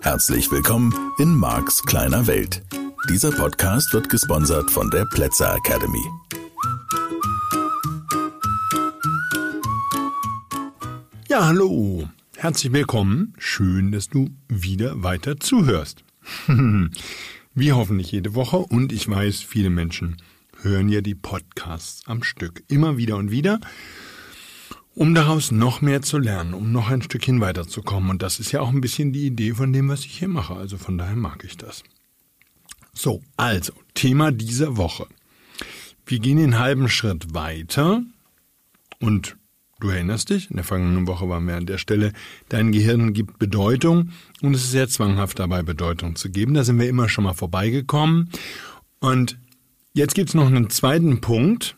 Herzlich willkommen in Marks kleiner Welt. Dieser Podcast wird gesponsert von der Plätzer Academy. Ja, hallo. Herzlich willkommen. Schön, dass du wieder weiter zuhörst. Wie hoffentlich jede Woche und ich weiß, viele Menschen hören ja die Podcasts am Stück. Immer wieder und wieder um daraus noch mehr zu lernen, um noch ein Stückchen weiterzukommen. Und das ist ja auch ein bisschen die Idee von dem, was ich hier mache. Also von daher mag ich das. So, also, Thema dieser Woche. Wir gehen den halben Schritt weiter und du erinnerst dich, in der vergangenen Woche waren wir an der Stelle, dein Gehirn gibt Bedeutung und es ist sehr zwanghaft dabei, Bedeutung zu geben. Da sind wir immer schon mal vorbeigekommen. Und jetzt gibt's noch einen zweiten Punkt,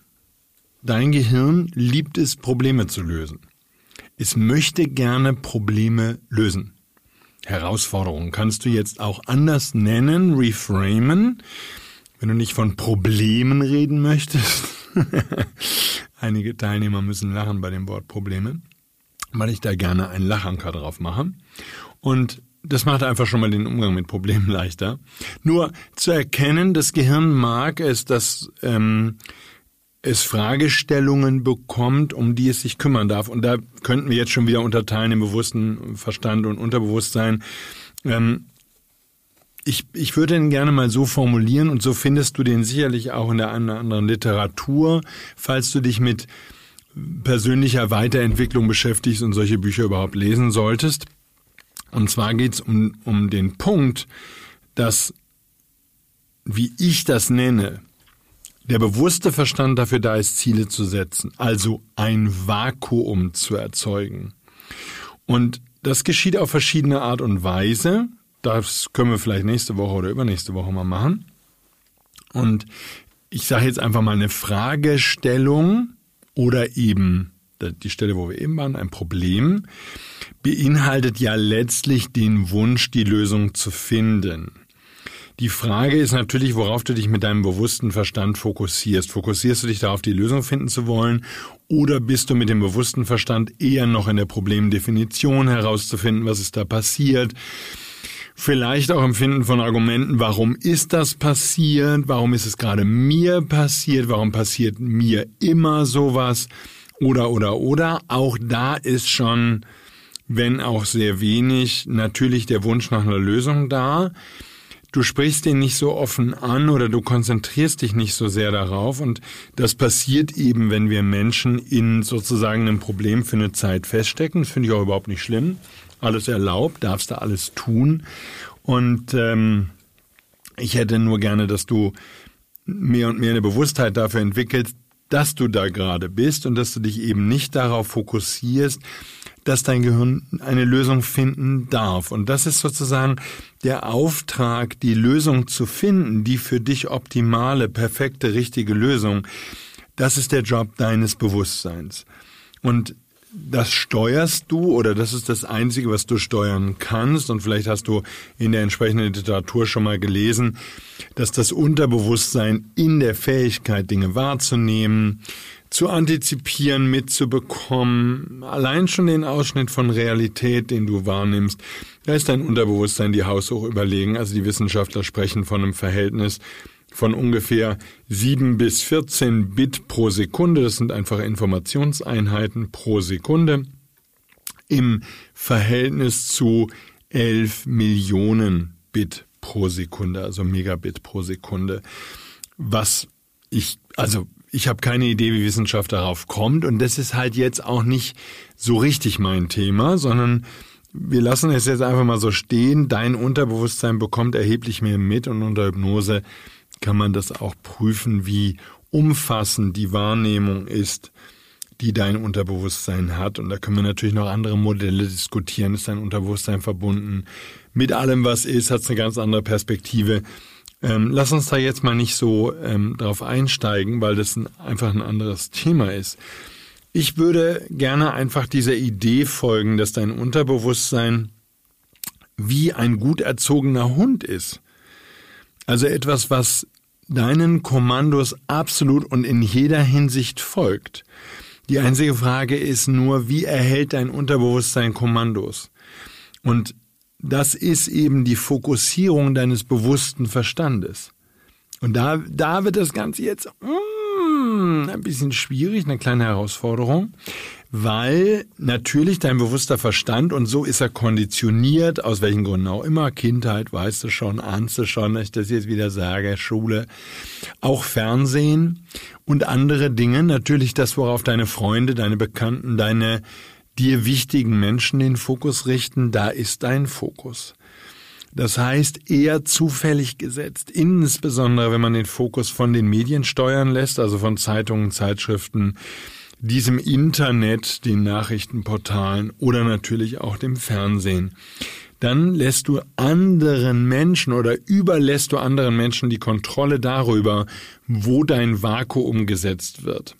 Dein Gehirn liebt es, Probleme zu lösen. Es möchte gerne Probleme lösen. Herausforderungen kannst du jetzt auch anders nennen, reframen, wenn du nicht von Problemen reden möchtest. Einige Teilnehmer müssen lachen bei dem Wort Probleme, weil ich da gerne einen Lachanker drauf mache. Und das macht einfach schon mal den Umgang mit Problemen leichter. Nur zu erkennen, das Gehirn mag es, dass ähm, es Fragestellungen bekommt, um die es sich kümmern darf. Und da könnten wir jetzt schon wieder unterteilen im bewussten Verstand und Unterbewusstsein. Ähm, ich, ich würde ihn gerne mal so formulieren und so findest du den sicherlich auch in der einen oder anderen Literatur, falls du dich mit persönlicher Weiterentwicklung beschäftigst und solche Bücher überhaupt lesen solltest. Und zwar geht es um, um den Punkt, dass, wie ich das nenne, der bewusste Verstand dafür da ist, Ziele zu setzen, also ein Vakuum zu erzeugen. Und das geschieht auf verschiedene Art und Weise. Das können wir vielleicht nächste Woche oder übernächste Woche mal machen. Und ich sage jetzt einfach mal eine Fragestellung oder eben die Stelle, wo wir eben waren, ein Problem, beinhaltet ja letztlich den Wunsch, die Lösung zu finden. Die Frage ist natürlich, worauf du dich mit deinem bewussten Verstand fokussierst. Fokussierst du dich darauf, die Lösung finden zu wollen, oder bist du mit dem bewussten Verstand eher noch in der Problemdefinition herauszufinden, was ist da passiert? Vielleicht auch Empfinden von Argumenten, warum ist das passiert? Warum ist es gerade mir passiert? Warum passiert mir immer sowas? Oder, oder, oder. Auch da ist schon, wenn auch sehr wenig, natürlich der Wunsch nach einer Lösung da du sprichst den nicht so offen an oder du konzentrierst dich nicht so sehr darauf. Und das passiert eben, wenn wir Menschen in sozusagen einem Problem für eine Zeit feststecken. Das finde ich auch überhaupt nicht schlimm. Alles erlaubt, darfst du alles tun. Und ähm, ich hätte nur gerne, dass du mehr und mehr eine Bewusstheit dafür entwickelst, dass du da gerade bist und dass du dich eben nicht darauf fokussierst, dass dein Gehirn eine Lösung finden darf. Und das ist sozusagen der Auftrag, die Lösung zu finden, die für dich optimale, perfekte, richtige Lösung. Das ist der Job deines Bewusstseins. Und das steuerst du oder das ist das Einzige, was du steuern kannst. Und vielleicht hast du in der entsprechenden Literatur schon mal gelesen, dass das Unterbewusstsein in der Fähigkeit, Dinge wahrzunehmen, zu antizipieren, mitzubekommen, allein schon den Ausschnitt von Realität, den du wahrnimmst, da ist dein Unterbewusstsein die haushoch überlegen. Also die Wissenschaftler sprechen von einem Verhältnis von ungefähr 7 bis 14 Bit pro Sekunde. Das sind einfach Informationseinheiten pro Sekunde im Verhältnis zu 11 Millionen Bit pro Sekunde, also Megabit pro Sekunde. Was ich, also ich habe keine Idee, wie Wissenschaft darauf kommt und das ist halt jetzt auch nicht so richtig mein Thema, sondern wir lassen es jetzt einfach mal so stehen. Dein Unterbewusstsein bekommt erheblich mehr mit und unter Hypnose kann man das auch prüfen, wie umfassend die Wahrnehmung ist, die dein Unterbewusstsein hat. Und da können wir natürlich noch andere Modelle diskutieren. Ist dein Unterbewusstsein verbunden mit allem, was ist? Hat es eine ganz andere Perspektive? Ähm, lass uns da jetzt mal nicht so ähm, drauf einsteigen, weil das ein, einfach ein anderes Thema ist. Ich würde gerne einfach dieser Idee folgen, dass dein Unterbewusstsein wie ein gut erzogener Hund ist. Also etwas, was deinen Kommandos absolut und in jeder Hinsicht folgt. Die einzige Frage ist nur, wie erhält dein Unterbewusstsein Kommandos? Und das ist eben die Fokussierung deines bewussten Verstandes. Und da, da wird das Ganze jetzt mm, ein bisschen schwierig, eine kleine Herausforderung, weil natürlich dein bewusster Verstand, und so ist er konditioniert, aus welchen Gründen auch immer, Kindheit, weißt du schon, ahnst du schon, dass ich das jetzt wieder sage, Schule, auch Fernsehen und andere Dinge, natürlich das, worauf deine Freunde, deine Bekannten, deine dir wichtigen Menschen den Fokus richten, da ist dein Fokus. Das heißt, eher zufällig gesetzt, insbesondere wenn man den Fokus von den Medien steuern lässt, also von Zeitungen, Zeitschriften, diesem Internet, den Nachrichtenportalen oder natürlich auch dem Fernsehen. Dann lässt du anderen Menschen oder überlässt du anderen Menschen die Kontrolle darüber, wo dein Vakuum gesetzt wird.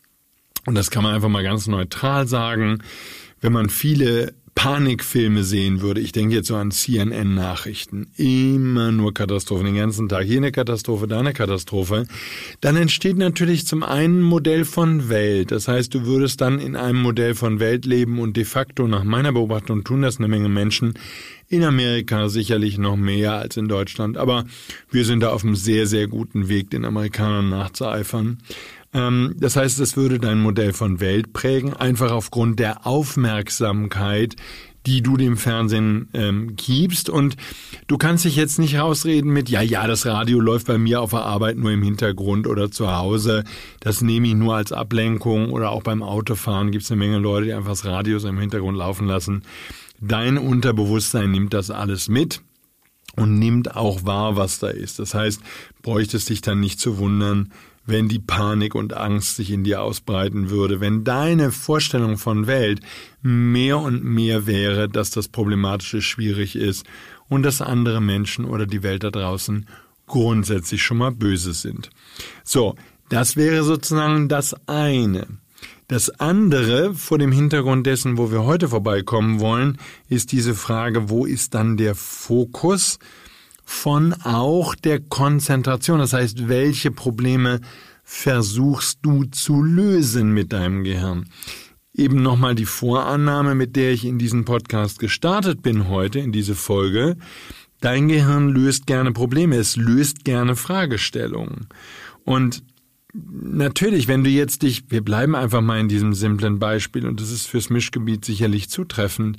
Und das kann man einfach mal ganz neutral sagen. Wenn man viele Panikfilme sehen würde, ich denke jetzt so an CNN-Nachrichten, immer nur Katastrophen, den ganzen Tag hier eine Katastrophe, da eine Katastrophe, dann entsteht natürlich zum einen ein Modell von Welt. Das heißt, du würdest dann in einem Modell von Welt leben und de facto nach meiner Beobachtung tun das eine Menge Menschen. In Amerika sicherlich noch mehr als in Deutschland, aber wir sind da auf einem sehr, sehr guten Weg, den Amerikanern nachzueifern. Ähm, das heißt, es würde dein Modell von Welt prägen, einfach aufgrund der Aufmerksamkeit, die du dem Fernsehen ähm, gibst. Und du kannst dich jetzt nicht rausreden mit, ja, ja, das Radio läuft bei mir auf der Arbeit nur im Hintergrund oder zu Hause. Das nehme ich nur als Ablenkung oder auch beim Autofahren gibt es eine Menge Leute, die einfach das Radio im Hintergrund laufen lassen. Dein Unterbewusstsein nimmt das alles mit und nimmt auch wahr, was da ist. Das heißt, bräuchtest dich dann nicht zu wundern, wenn die Panik und Angst sich in dir ausbreiten würde, wenn deine Vorstellung von Welt mehr und mehr wäre, dass das Problematische schwierig ist und dass andere Menschen oder die Welt da draußen grundsätzlich schon mal böse sind. So, das wäre sozusagen das eine. Das andere, vor dem Hintergrund dessen, wo wir heute vorbeikommen wollen, ist diese Frage, wo ist dann der Fokus? Von auch der Konzentration. Das heißt, welche Probleme versuchst du zu lösen mit deinem Gehirn? Eben nochmal die Vorannahme, mit der ich in diesen Podcast gestartet bin heute, in diese Folge. Dein Gehirn löst gerne Probleme, es löst gerne Fragestellungen. Und natürlich, wenn du jetzt dich, wir bleiben einfach mal in diesem simplen Beispiel und das ist fürs Mischgebiet sicherlich zutreffend,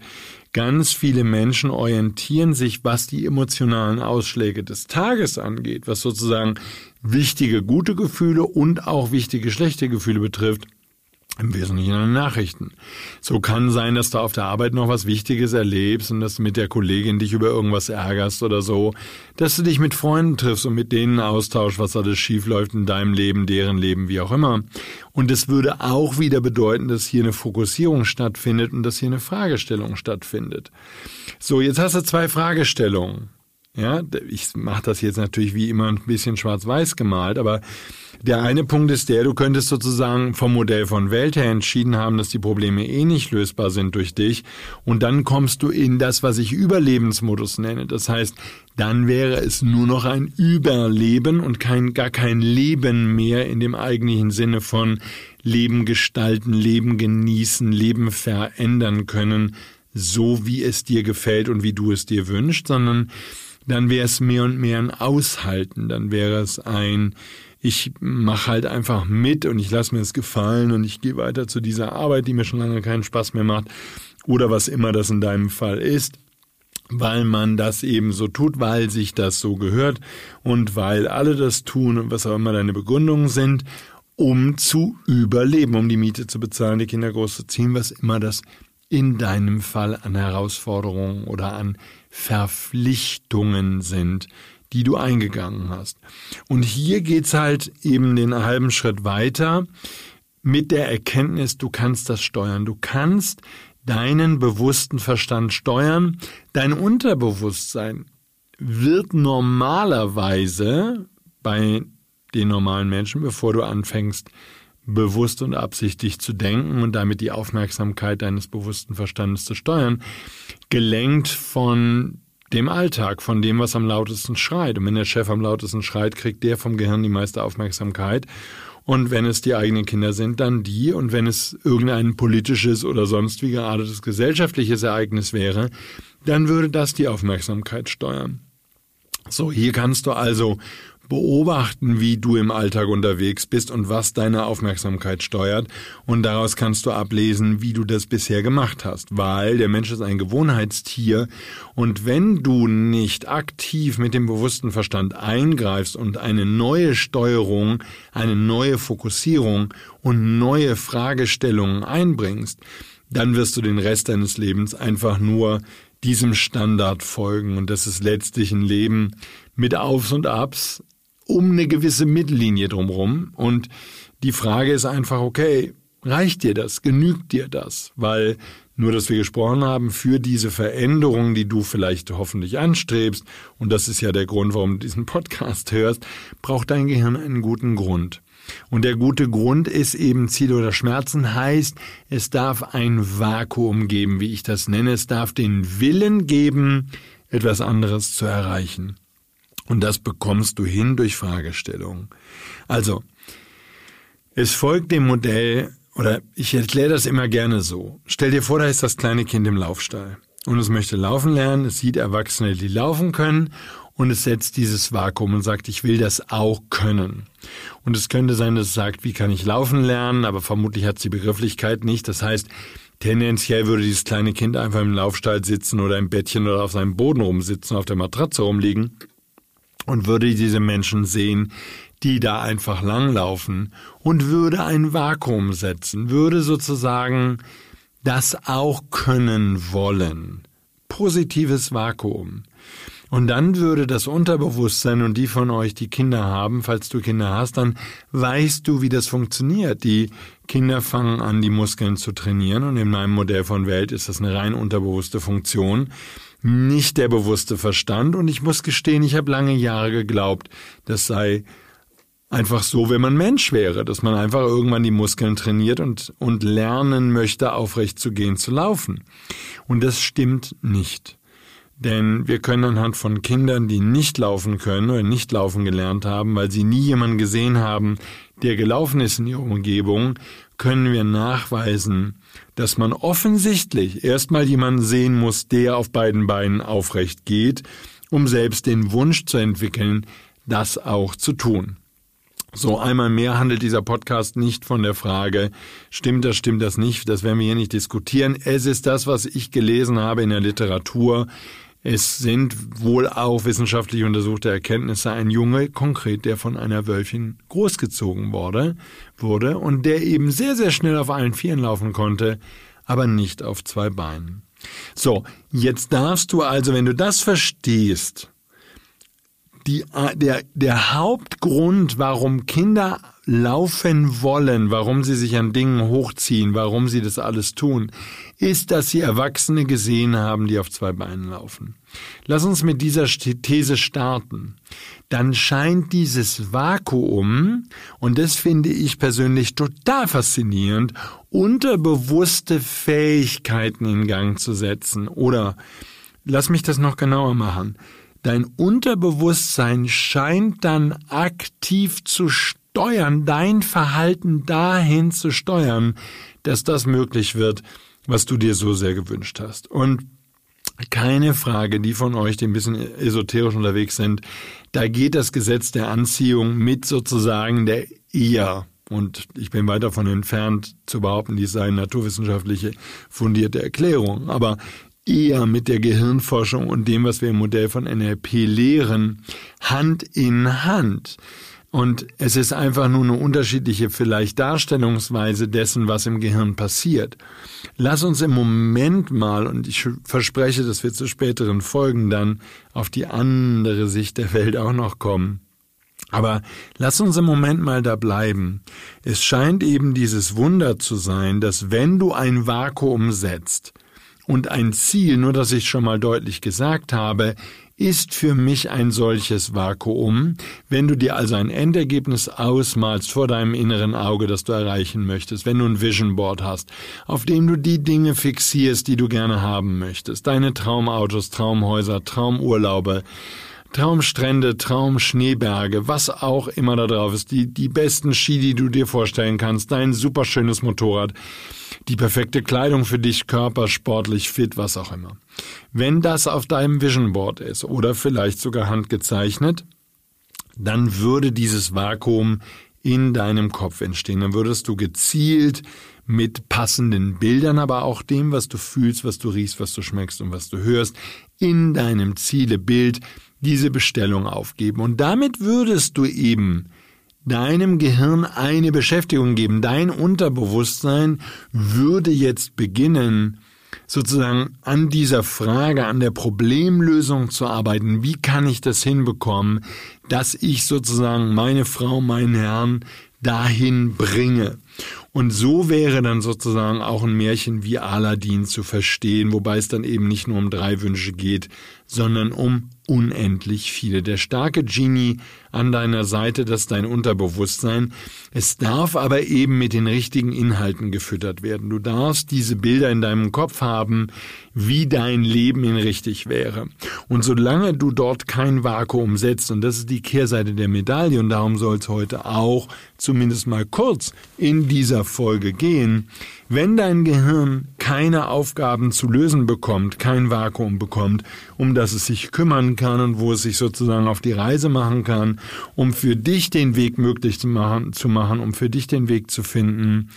ganz viele Menschen orientieren sich, was die emotionalen Ausschläge des Tages angeht, was sozusagen wichtige gute Gefühle und auch wichtige schlechte Gefühle betrifft, im Wesentlichen an Nachrichten. So kann sein, dass du auf der Arbeit noch was Wichtiges erlebst und dass du mit der Kollegin dich über irgendwas ärgerst oder so, dass du dich mit Freunden triffst und mit denen austauschst, was alles schiefläuft in deinem Leben, deren Leben, wie auch immer. Und es würde auch wieder bedeuten, dass hier eine Fokussierung stattfindet und dass hier eine Fragestellung stattfindet. So, jetzt hast du zwei Fragestellungen. Ja, ich mache das jetzt natürlich wie immer ein bisschen schwarz-weiß gemalt, aber der eine Punkt ist der, du könntest sozusagen vom Modell von Welt her entschieden haben, dass die Probleme eh nicht lösbar sind durch dich und dann kommst du in das, was ich Überlebensmodus nenne. Das heißt, dann wäre es nur noch ein Überleben und kein, gar kein Leben mehr in dem eigentlichen Sinne von Leben gestalten, Leben genießen, Leben verändern können, so wie es dir gefällt und wie du es dir wünschst, sondern dann wäre es mehr und mehr ein Aushalten, dann wäre es ein, ich mache halt einfach mit und ich lasse mir es gefallen und ich gehe weiter zu dieser Arbeit, die mir schon lange keinen Spaß mehr macht oder was immer das in deinem Fall ist weil man das eben so tut, weil sich das so gehört und weil alle das tun und was auch immer deine Begründungen sind, um zu überleben, um die Miete zu bezahlen, die Kinder großzuziehen, was immer das in deinem Fall an Herausforderungen oder an Verpflichtungen sind, die du eingegangen hast. Und hier geht's halt eben den halben Schritt weiter mit der Erkenntnis, du kannst das steuern. Du kannst deinen bewussten Verstand steuern. Dein Unterbewusstsein wird normalerweise bei den normalen Menschen, bevor du anfängst, bewusst und absichtlich zu denken und damit die Aufmerksamkeit deines bewussten Verstandes zu steuern, gelenkt von dem Alltag, von dem, was am lautesten schreit. Und wenn der Chef am lautesten schreit, kriegt der vom Gehirn die meiste Aufmerksamkeit. Und wenn es die eigenen Kinder sind, dann die. Und wenn es irgendein politisches oder sonst wie geartetes gesellschaftliches Ereignis wäre, dann würde das die Aufmerksamkeit steuern. So, hier kannst du also beobachten, wie du im Alltag unterwegs bist und was deine Aufmerksamkeit steuert. Und daraus kannst du ablesen, wie du das bisher gemacht hast. Weil der Mensch ist ein Gewohnheitstier. Und wenn du nicht aktiv mit dem bewussten Verstand eingreifst und eine neue Steuerung, eine neue Fokussierung und neue Fragestellungen einbringst, dann wirst du den Rest deines Lebens einfach nur diesem Standard folgen. Und das ist letztlich ein Leben mit Aufs und Abs, um eine gewisse Mittellinie drumherum. Und die Frage ist einfach, okay, reicht dir das? Genügt dir das? Weil nur, dass wir gesprochen haben, für diese Veränderung, die du vielleicht hoffentlich anstrebst, und das ist ja der Grund, warum du diesen Podcast hörst, braucht dein Gehirn einen guten Grund. Und der gute Grund ist eben Ziel oder Schmerzen heißt, es darf ein Vakuum geben, wie ich das nenne. Es darf den Willen geben, etwas anderes zu erreichen. Und das bekommst du hin durch Fragestellungen. Also, es folgt dem Modell, oder ich erkläre das immer gerne so. Stell dir vor, da ist das kleine Kind im Laufstall. Und es möchte laufen lernen, es sieht Erwachsene, die laufen können, und es setzt dieses Vakuum und sagt, ich will das auch können. Und es könnte sein, dass es sagt, wie kann ich laufen lernen, aber vermutlich hat es die Begrifflichkeit nicht. Das heißt, tendenziell würde dieses kleine Kind einfach im Laufstall sitzen oder im Bettchen oder auf seinem Boden rumsitzen, auf der Matratze rumliegen und würde diese Menschen sehen, die da einfach langlaufen und würde ein Vakuum setzen, würde sozusagen das auch können wollen. Positives Vakuum. Und dann würde das Unterbewusstsein und die von euch, die Kinder haben, falls du Kinder hast, dann weißt du, wie das funktioniert. Die Kinder fangen an, die Muskeln zu trainieren und in meinem Modell von Welt ist das eine rein unterbewusste Funktion nicht der bewusste Verstand. Und ich muss gestehen, ich habe lange Jahre geglaubt, das sei einfach so, wenn man Mensch wäre, dass man einfach irgendwann die Muskeln trainiert und, und lernen möchte, aufrecht zu gehen, zu laufen. Und das stimmt nicht. Denn wir können anhand von Kindern, die nicht laufen können oder nicht laufen gelernt haben, weil sie nie jemanden gesehen haben, der gelaufen ist in ihrer Umgebung, können wir nachweisen, dass man offensichtlich erstmal jemanden sehen muss, der auf beiden Beinen aufrecht geht, um selbst den Wunsch zu entwickeln, das auch zu tun. So einmal mehr handelt dieser Podcast nicht von der Frage, stimmt das, stimmt das nicht, das werden wir hier nicht diskutieren. Es ist das, was ich gelesen habe in der Literatur, es sind wohl auch wissenschaftlich untersuchte Erkenntnisse. Ein Junge, konkret, der von einer Wölfin großgezogen wurde, wurde und der eben sehr, sehr schnell auf allen Vieren laufen konnte, aber nicht auf zwei Beinen. So, jetzt darfst du also, wenn du das verstehst, die, der, der Hauptgrund, warum Kinder laufen wollen, warum sie sich an Dingen hochziehen, warum sie das alles tun, ist, dass sie Erwachsene gesehen haben, die auf zwei Beinen laufen. Lass uns mit dieser These starten. Dann scheint dieses Vakuum, und das finde ich persönlich total faszinierend, unterbewusste Fähigkeiten in Gang zu setzen. Oder lass mich das noch genauer machen. Dein Unterbewusstsein scheint dann aktiv zu steuern, dein Verhalten dahin zu steuern, dass das möglich wird, was du dir so sehr gewünscht hast. Und keine Frage, die von euch, die ein bisschen esoterisch unterwegs sind, da geht das Gesetz der Anziehung mit sozusagen der eher und ich bin weit davon entfernt zu behaupten, dies sei eine naturwissenschaftliche fundierte Erklärung, aber eher mit der Gehirnforschung und dem, was wir im Modell von NLP lehren, Hand in Hand. Und es ist einfach nur eine unterschiedliche vielleicht Darstellungsweise dessen, was im Gehirn passiert. Lass uns im Moment mal, und ich verspreche, dass wir zu späteren Folgen dann auf die andere Sicht der Welt auch noch kommen. Aber lass uns im Moment mal da bleiben. Es scheint eben dieses Wunder zu sein, dass wenn du ein Vakuum setzt und ein Ziel, nur dass ich schon mal deutlich gesagt habe, ist für mich ein solches Vakuum. Wenn du dir also ein Endergebnis ausmalst vor deinem inneren Auge, das du erreichen möchtest, wenn du ein Vision Board hast, auf dem du die Dinge fixierst, die du gerne haben möchtest, deine Traumautos, Traumhäuser, Traumurlaube, Traumstrände, Traumschneeberge, was auch immer da drauf ist, die, die besten Ski, die du dir vorstellen kannst, dein superschönes Motorrad, die perfekte Kleidung für dich, Körper, sportlich, fit, was auch immer. Wenn das auf deinem Vision Board ist oder vielleicht sogar handgezeichnet, dann würde dieses Vakuum in deinem Kopf entstehen. Dann würdest du gezielt mit passenden Bildern, aber auch dem, was du fühlst, was du riechst, was du schmeckst und was du hörst, in deinem Zielebild diese Bestellung aufgeben. Und damit würdest du eben deinem Gehirn eine Beschäftigung geben. Dein Unterbewusstsein würde jetzt beginnen, sozusagen an dieser Frage, an der Problemlösung zu arbeiten. Wie kann ich das hinbekommen, dass ich sozusagen meine Frau, meinen Herrn dahin bringe? Und so wäre dann sozusagen auch ein Märchen wie Aladdin zu verstehen, wobei es dann eben nicht nur um drei Wünsche geht, sondern um unendlich viele. Der starke Genie an deiner Seite, das ist dein Unterbewusstsein. Es darf aber eben mit den richtigen Inhalten gefüttert werden. Du darfst diese Bilder in deinem Kopf haben, wie dein Leben in richtig wäre. Und solange du dort kein Vakuum setzt, und das ist die Kehrseite der Medaille, und darum soll es heute auch zumindest mal kurz in dieser Folge gehen, wenn dein Gehirn keine Aufgaben zu lösen bekommt, kein Vakuum bekommt, um das es sich kümmern kann und wo es sich sozusagen auf die Reise machen kann, um für dich den Weg möglich zu machen, zu machen um für dich den Weg zu finden,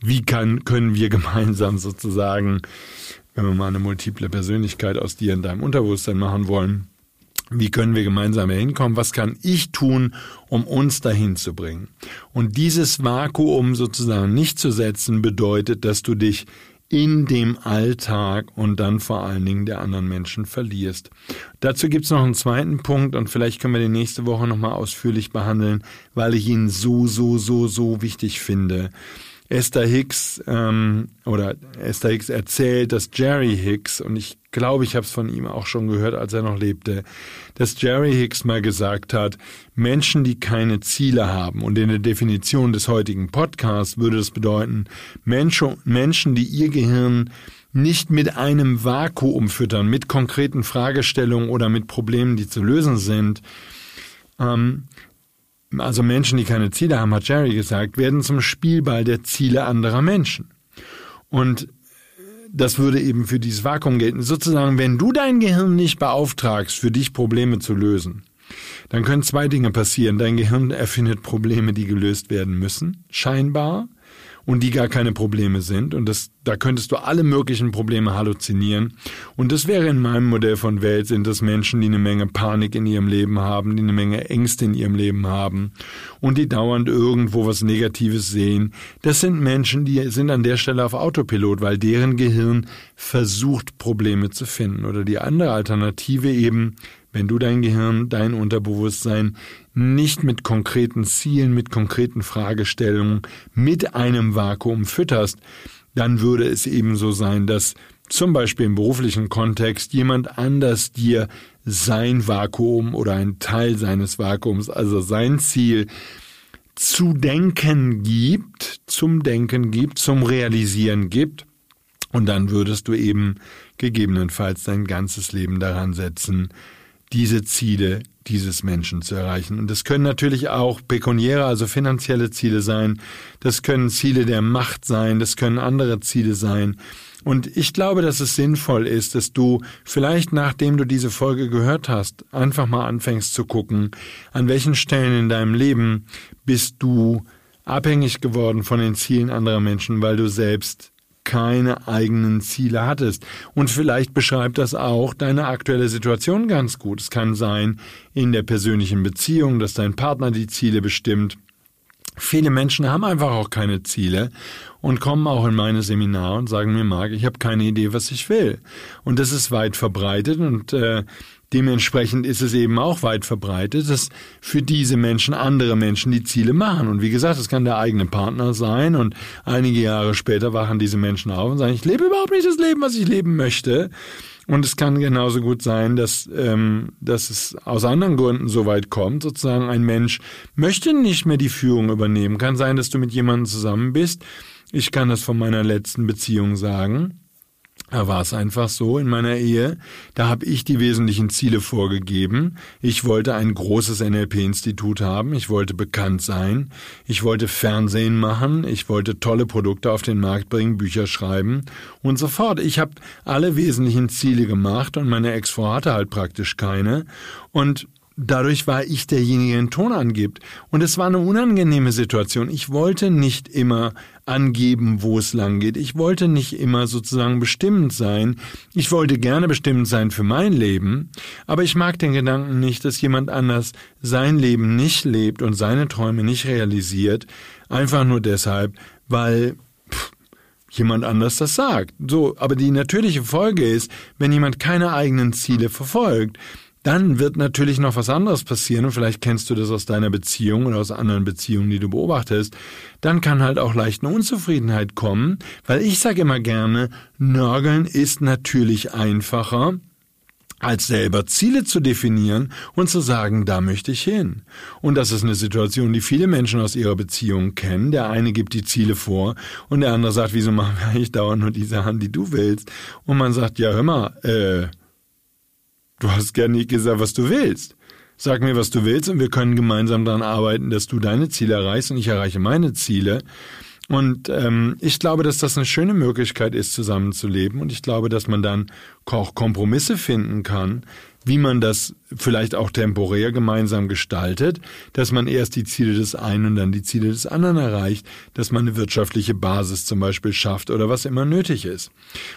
wie kann, können wir gemeinsam sozusagen, wenn wir mal eine multiple Persönlichkeit aus dir in deinem Unterbewusstsein machen wollen, wie können wir gemeinsam hinkommen? Was kann ich tun, um uns dahin zu bringen? Und dieses Vakuum sozusagen nicht zu setzen, bedeutet, dass du dich in dem Alltag und dann vor allen Dingen der anderen Menschen verlierst. Dazu gibt's noch einen zweiten Punkt und vielleicht können wir den nächste Woche nochmal ausführlich behandeln, weil ich ihn so, so, so, so wichtig finde. Esther Hicks ähm, oder Esther Hicks erzählt, dass Jerry Hicks, und ich glaube, ich habe es von ihm auch schon gehört, als er noch lebte, dass Jerry Hicks mal gesagt hat, Menschen, die keine Ziele haben, und in der Definition des heutigen Podcasts würde das bedeuten, Menschen, Menschen die ihr Gehirn nicht mit einem Vakuum füttern, mit konkreten Fragestellungen oder mit Problemen, die zu lösen sind, ähm, also Menschen, die keine Ziele haben, hat Jerry gesagt, werden zum Spielball der Ziele anderer Menschen. Und das würde eben für dieses Vakuum gelten. Sozusagen, wenn du dein Gehirn nicht beauftragst, für dich Probleme zu lösen, dann können zwei Dinge passieren. Dein Gehirn erfindet Probleme, die gelöst werden müssen, scheinbar, und die gar keine Probleme sind. Und das, da könntest du alle möglichen Probleme halluzinieren. Und das wäre in meinem Modell von Welt, sind das Menschen, die eine Menge Panik in ihrem Leben haben, die eine Menge Ängste in ihrem Leben haben und die dauernd irgendwo was Negatives sehen. Das sind Menschen, die sind an der Stelle auf Autopilot, weil deren Gehirn versucht, Probleme zu finden. Oder die andere Alternative eben, wenn du dein Gehirn, dein Unterbewusstsein nicht mit konkreten Zielen, mit konkreten Fragestellungen, mit einem Vakuum fütterst, dann würde es eben so sein, dass zum Beispiel im beruflichen Kontext jemand anders dir sein Vakuum oder ein Teil seines Vakuums, also sein Ziel, zu denken gibt, zum Denken gibt, zum Realisieren gibt. Und dann würdest du eben gegebenenfalls dein ganzes Leben daran setzen, diese Ziele dieses Menschen zu erreichen. Und das können natürlich auch pekuniäre, also finanzielle Ziele sein. Das können Ziele der Macht sein. Das können andere Ziele sein. Und ich glaube, dass es sinnvoll ist, dass du vielleicht nachdem du diese Folge gehört hast, einfach mal anfängst zu gucken, an welchen Stellen in deinem Leben bist du abhängig geworden von den Zielen anderer Menschen, weil du selbst keine eigenen Ziele hattest. Und vielleicht beschreibt das auch deine aktuelle Situation ganz gut. Es kann sein in der persönlichen Beziehung, dass dein Partner die Ziele bestimmt. Viele Menschen haben einfach auch keine Ziele und kommen auch in meine Seminare und sagen mir, Marc, ich habe keine Idee, was ich will. Und das ist weit verbreitet und äh, dementsprechend ist es eben auch weit verbreitet, dass für diese Menschen andere Menschen die Ziele machen. Und wie gesagt, es kann der eigene Partner sein und einige Jahre später wachen diese Menschen auf und sagen, ich lebe überhaupt nicht das Leben, was ich leben möchte. Und es kann genauso gut sein, dass, ähm, dass es aus anderen Gründen so weit kommt. Sozusagen ein Mensch möchte nicht mehr die Führung übernehmen. Kann sein, dass du mit jemandem zusammen bist. Ich kann das von meiner letzten Beziehung sagen da war es einfach so in meiner Ehe. Da habe ich die wesentlichen Ziele vorgegeben. Ich wollte ein großes NLP-Institut haben. Ich wollte bekannt sein. Ich wollte Fernsehen machen. Ich wollte tolle Produkte auf den Markt bringen, Bücher schreiben und so fort. Ich habe alle wesentlichen Ziele gemacht und meine Ex-Frau hatte halt praktisch keine. Und Dadurch war ich derjenige, der den Ton angibt. Und es war eine unangenehme Situation. Ich wollte nicht immer angeben, wo es lang geht. Ich wollte nicht immer sozusagen bestimmend sein. Ich wollte gerne bestimmend sein für mein Leben. Aber ich mag den Gedanken nicht, dass jemand anders sein Leben nicht lebt und seine Träume nicht realisiert. Einfach nur deshalb, weil pff, jemand anders das sagt. So, aber die natürliche Folge ist, wenn jemand keine eigenen Ziele verfolgt, dann wird natürlich noch was anderes passieren und vielleicht kennst du das aus deiner Beziehung oder aus anderen Beziehungen, die du beobachtest. Dann kann halt auch leicht eine Unzufriedenheit kommen, weil ich sage immer gerne, Nörgeln ist natürlich einfacher, als selber Ziele zu definieren und zu sagen, da möchte ich hin. Und das ist eine Situation, die viele Menschen aus ihrer Beziehung kennen. Der eine gibt die Ziele vor und der andere sagt, wieso machen wir eigentlich dauernd nur die Sachen, die du willst? Und man sagt, ja, hör mal, äh, Du hast gern nicht gesagt, was du willst. Sag mir, was du willst und wir können gemeinsam daran arbeiten, dass du deine Ziele erreichst und ich erreiche meine Ziele. Und ähm, ich glaube, dass das eine schöne Möglichkeit ist, zusammenzuleben. Und ich glaube, dass man dann auch Kompromisse finden kann, wie man das vielleicht auch temporär gemeinsam gestaltet, dass man erst die Ziele des einen und dann die Ziele des anderen erreicht, dass man eine wirtschaftliche Basis zum Beispiel schafft oder was immer nötig ist.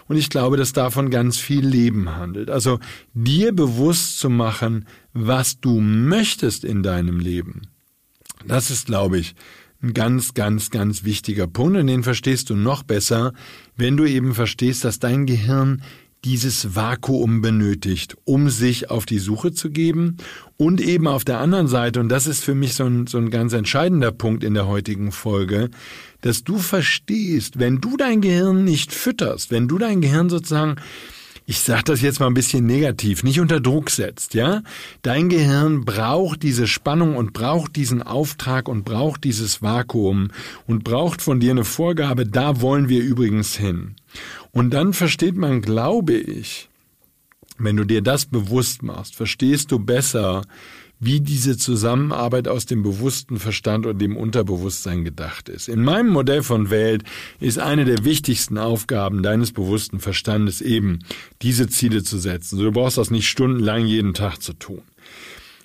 Und ich glaube, dass davon ganz viel Leben handelt. Also dir bewusst zu machen, was du möchtest in deinem Leben. Das ist, glaube ich, ein ganz, ganz, ganz wichtiger Punkt und den verstehst du noch besser, wenn du eben verstehst, dass dein Gehirn dieses Vakuum benötigt, um sich auf die Suche zu geben und eben auf der anderen Seite, und das ist für mich so ein, so ein ganz entscheidender Punkt in der heutigen Folge, dass du verstehst, wenn du dein Gehirn nicht fütterst, wenn du dein Gehirn sozusagen ich sage das jetzt mal ein bisschen negativ, nicht unter Druck setzt, ja? Dein Gehirn braucht diese Spannung und braucht diesen Auftrag und braucht dieses Vakuum und braucht von dir eine Vorgabe, da wollen wir übrigens hin. Und dann versteht man, glaube ich, wenn du dir das bewusst machst, verstehst du besser, wie diese Zusammenarbeit aus dem bewussten Verstand und dem Unterbewusstsein gedacht ist. In meinem Modell von Welt ist eine der wichtigsten Aufgaben deines bewussten Verstandes eben, diese Ziele zu setzen. Du brauchst das nicht stundenlang jeden Tag zu tun.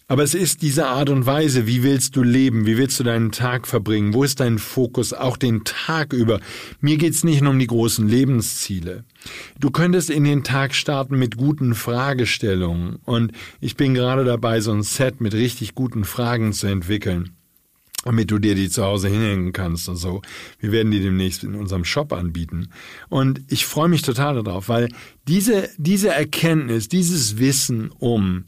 Aber es ist diese Art und Weise, wie willst du leben, wie willst du deinen Tag verbringen, wo ist dein Fokus auch den Tag über. Mir geht's nicht nur um die großen Lebensziele. Du könntest in den Tag starten mit guten Fragestellungen und ich bin gerade dabei, so ein Set mit richtig guten Fragen zu entwickeln damit du dir die zu Hause hinhängen kannst und so. Wir werden die demnächst in unserem Shop anbieten. Und ich freue mich total darauf, weil diese, diese Erkenntnis, dieses Wissen um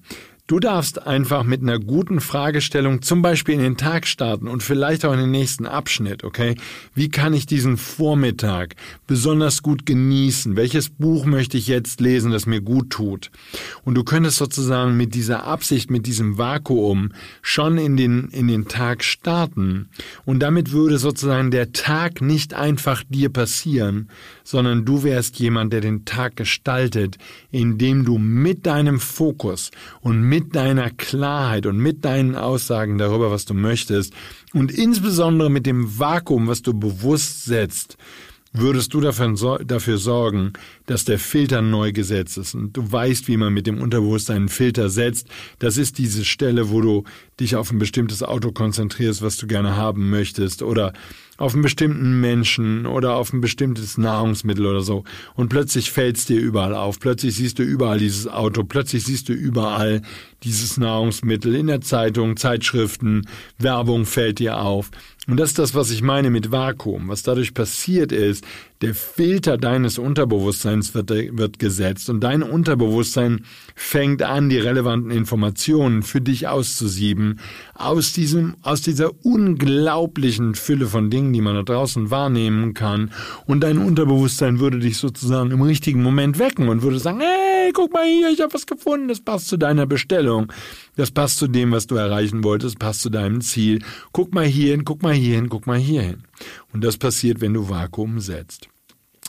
Du darfst einfach mit einer guten Fragestellung zum Beispiel in den Tag starten und vielleicht auch in den nächsten Abschnitt, okay? Wie kann ich diesen Vormittag besonders gut genießen? Welches Buch möchte ich jetzt lesen, das mir gut tut? Und du könntest sozusagen mit dieser Absicht, mit diesem Vakuum schon in den, in den Tag starten. Und damit würde sozusagen der Tag nicht einfach dir passieren, sondern du wärst jemand, der den Tag gestaltet, indem du mit deinem Fokus und mit deiner Klarheit und mit deinen Aussagen darüber, was du möchtest und insbesondere mit dem Vakuum, was du bewusst setzt, würdest du dafür, sorgen, dass der Filter neu gesetzt ist. Und du weißt, wie man mit dem Unterbewusstsein einen Filter setzt. Das ist diese Stelle, wo du dich auf ein bestimmtes Auto konzentrierst, was du gerne haben möchtest, oder auf einen bestimmten Menschen oder auf ein bestimmtes Nahrungsmittel oder so. Und plötzlich fällt es dir überall auf. Plötzlich siehst du überall dieses Auto. Plötzlich siehst du überall dieses Nahrungsmittel in der Zeitung, Zeitschriften, Werbung fällt dir auf. Und das ist das, was ich meine mit Vakuum. Was dadurch passiert ist, der Filter deines Unterbewusstseins wird, wird gesetzt und dein Unterbewusstsein fängt an, die relevanten Informationen für dich auszusieben aus diesem, aus dieser unglaublichen Fülle von Dingen, die man da draußen wahrnehmen kann. Und dein Unterbewusstsein würde dich sozusagen im richtigen Moment wecken und würde sagen, hey, guck mal hier, ich habe was gefunden, das passt zu deiner Bestellung. Das passt zu dem, was du erreichen wolltest, passt zu deinem Ziel. Guck mal hierhin, guck mal hierhin, guck mal hierhin. Und das passiert, wenn du Vakuum setzt.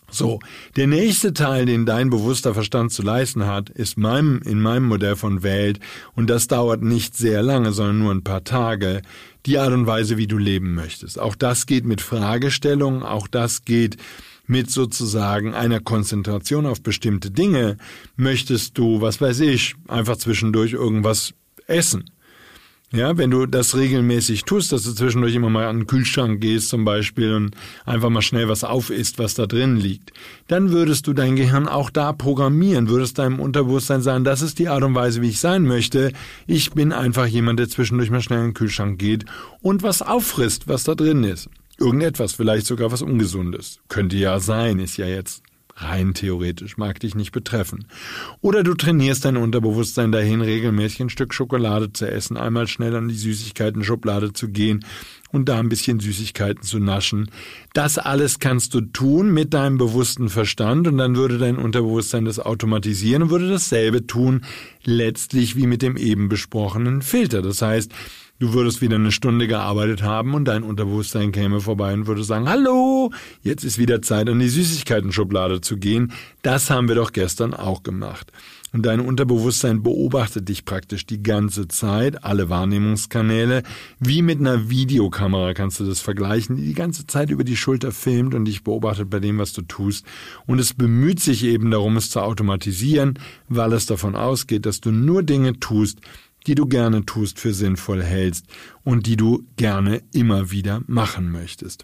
So, der nächste Teil, den dein bewusster Verstand zu leisten hat, ist meinem, in meinem Modell von Welt, und das dauert nicht sehr lange, sondern nur ein paar Tage, die Art und Weise, wie du leben möchtest. Auch das geht mit Fragestellungen, auch das geht mit sozusagen einer Konzentration auf bestimmte Dinge. Möchtest du, was weiß ich, einfach zwischendurch irgendwas essen? Ja, wenn du das regelmäßig tust, dass du zwischendurch immer mal an den Kühlschrank gehst zum Beispiel und einfach mal schnell was aufisst, was da drin liegt, dann würdest du dein Gehirn auch da programmieren, würdest deinem Unterbewusstsein sagen, das ist die Art und Weise, wie ich sein möchte. Ich bin einfach jemand, der zwischendurch mal schnell in den Kühlschrank geht und was auffrisst, was da drin ist. Irgendetwas, vielleicht sogar was Ungesundes. Könnte ja sein, ist ja jetzt rein theoretisch, mag dich nicht betreffen. Oder du trainierst dein Unterbewusstsein dahin, regelmäßig ein Stück Schokolade zu essen, einmal schnell an die Süßigkeiten-Schublade zu gehen und da ein bisschen Süßigkeiten zu naschen. Das alles kannst du tun mit deinem bewussten Verstand und dann würde dein Unterbewusstsein das automatisieren und würde dasselbe tun, letztlich wie mit dem eben besprochenen Filter. Das heißt, Du würdest wieder eine Stunde gearbeitet haben und dein Unterbewusstsein käme vorbei und würde sagen, hallo, jetzt ist wieder Zeit, an die Süßigkeiten-Schublade zu gehen. Das haben wir doch gestern auch gemacht. Und dein Unterbewusstsein beobachtet dich praktisch die ganze Zeit, alle Wahrnehmungskanäle, wie mit einer Videokamera kannst du das vergleichen, die die ganze Zeit über die Schulter filmt und dich beobachtet bei dem, was du tust. Und es bemüht sich eben darum, es zu automatisieren, weil es davon ausgeht, dass du nur Dinge tust, die du gerne tust, für sinnvoll hältst und die du gerne immer wieder machen möchtest.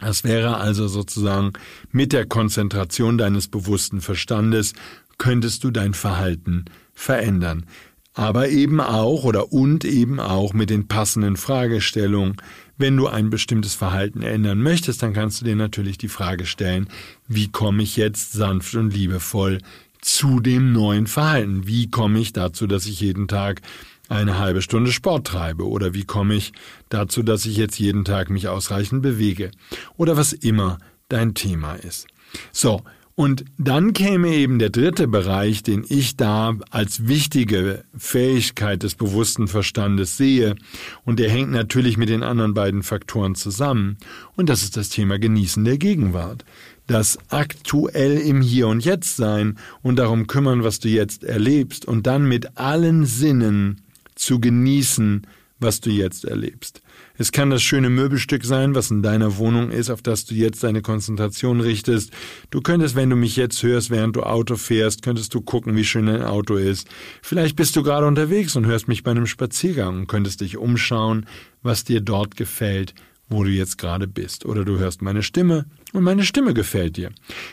Das wäre also sozusagen mit der Konzentration deines bewussten Verstandes könntest du dein Verhalten verändern. Aber eben auch oder und eben auch mit den passenden Fragestellungen. Wenn du ein bestimmtes Verhalten ändern möchtest, dann kannst du dir natürlich die Frage stellen, wie komme ich jetzt sanft und liebevoll zu dem neuen Verhalten? Wie komme ich dazu, dass ich jeden Tag eine halbe Stunde Sport treibe? Oder wie komme ich dazu, dass ich jetzt jeden Tag mich ausreichend bewege? Oder was immer dein Thema ist. So, und dann käme eben der dritte Bereich, den ich da als wichtige Fähigkeit des bewussten Verstandes sehe, und der hängt natürlich mit den anderen beiden Faktoren zusammen, und das ist das Thema Genießen der Gegenwart das aktuell im Hier und Jetzt sein und darum kümmern, was du jetzt erlebst und dann mit allen Sinnen zu genießen, was du jetzt erlebst. Es kann das schöne Möbelstück sein, was in deiner Wohnung ist, auf das du jetzt deine Konzentration richtest. Du könntest, wenn du mich jetzt hörst, während du Auto fährst, könntest du gucken, wie schön dein Auto ist. Vielleicht bist du gerade unterwegs und hörst mich bei einem Spaziergang und könntest dich umschauen, was dir dort gefällt, wo du jetzt gerade bist. Oder du hörst meine Stimme und meine Stimme gefällt dir.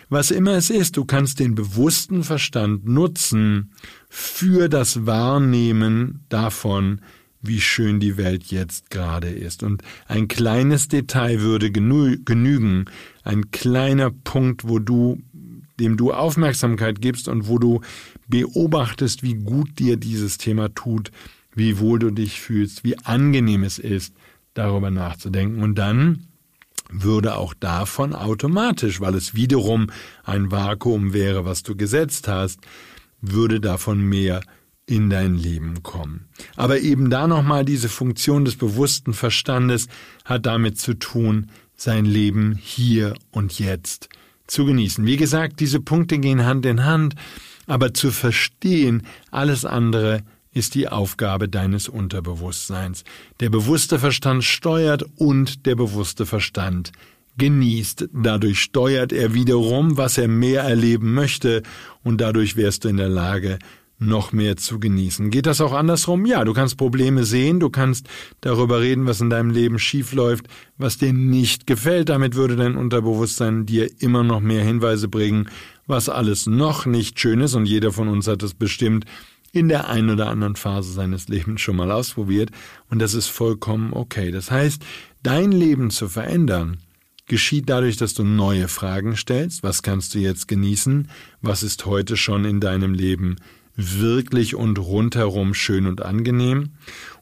Was immer es ist, du kannst den bewussten Verstand nutzen für das Wahrnehmen davon, wie schön die Welt jetzt gerade ist. Und ein kleines Detail würde genü genügen, ein kleiner Punkt, wo du, dem du Aufmerksamkeit gibst und wo du beobachtest, wie gut dir dieses Thema tut, wie wohl du dich fühlst, wie angenehm es ist, darüber nachzudenken. Und dann würde auch davon automatisch, weil es wiederum ein Vakuum wäre, was du gesetzt hast, würde davon mehr in dein Leben kommen. Aber eben da nochmal diese Funktion des bewussten Verstandes hat damit zu tun, sein Leben hier und jetzt zu genießen. Wie gesagt, diese Punkte gehen Hand in Hand, aber zu verstehen, alles andere ist die Aufgabe deines Unterbewusstseins. Der bewusste Verstand steuert und der bewusste Verstand genießt. Dadurch steuert er wiederum, was er mehr erleben möchte, und dadurch wärst du in der Lage, noch mehr zu genießen. Geht das auch andersrum? Ja, du kannst Probleme sehen, du kannst darüber reden, was in deinem Leben schief läuft, was dir nicht gefällt. Damit würde dein Unterbewusstsein dir immer noch mehr Hinweise bringen, was alles noch nicht schön ist, und jeder von uns hat es bestimmt in der einen oder anderen Phase seines Lebens schon mal ausprobiert und das ist vollkommen okay. Das heißt, dein Leben zu verändern, geschieht dadurch, dass du neue Fragen stellst. Was kannst du jetzt genießen? Was ist heute schon in deinem Leben wirklich und rundherum schön und angenehm?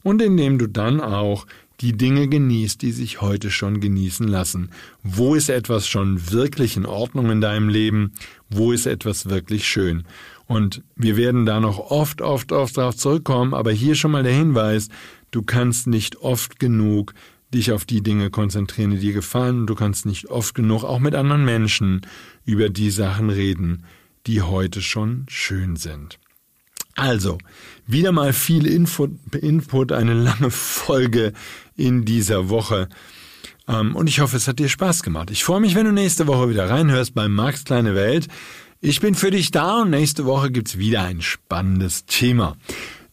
Und indem du dann auch die Dinge genießt, die sich heute schon genießen lassen. Wo ist etwas schon wirklich in Ordnung in deinem Leben? Wo ist etwas wirklich schön? Und wir werden da noch oft, oft, oft darauf zurückkommen, aber hier schon mal der Hinweis, du kannst nicht oft genug dich auf die Dinge konzentrieren, die dir gefallen, und du kannst nicht oft genug auch mit anderen Menschen über die Sachen reden, die heute schon schön sind. Also, wieder mal viel Info, Input, eine lange Folge in dieser Woche. Ähm, und ich hoffe, es hat dir Spaß gemacht. Ich freue mich, wenn du nächste Woche wieder reinhörst bei Marx Kleine Welt. Ich bin für dich da und nächste Woche gibt's wieder ein spannendes Thema.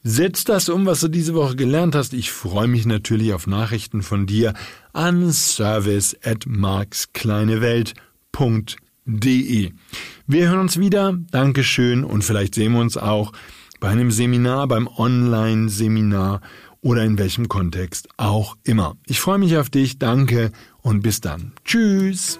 Setz das um, was du diese Woche gelernt hast. Ich freue mich natürlich auf Nachrichten von dir an service at markskleinewelt.de. Wir hören uns wieder. Dankeschön und vielleicht sehen wir uns auch bei einem Seminar, beim Online-Seminar oder in welchem Kontext auch immer. Ich freue mich auf dich. Danke und bis dann. Tschüss.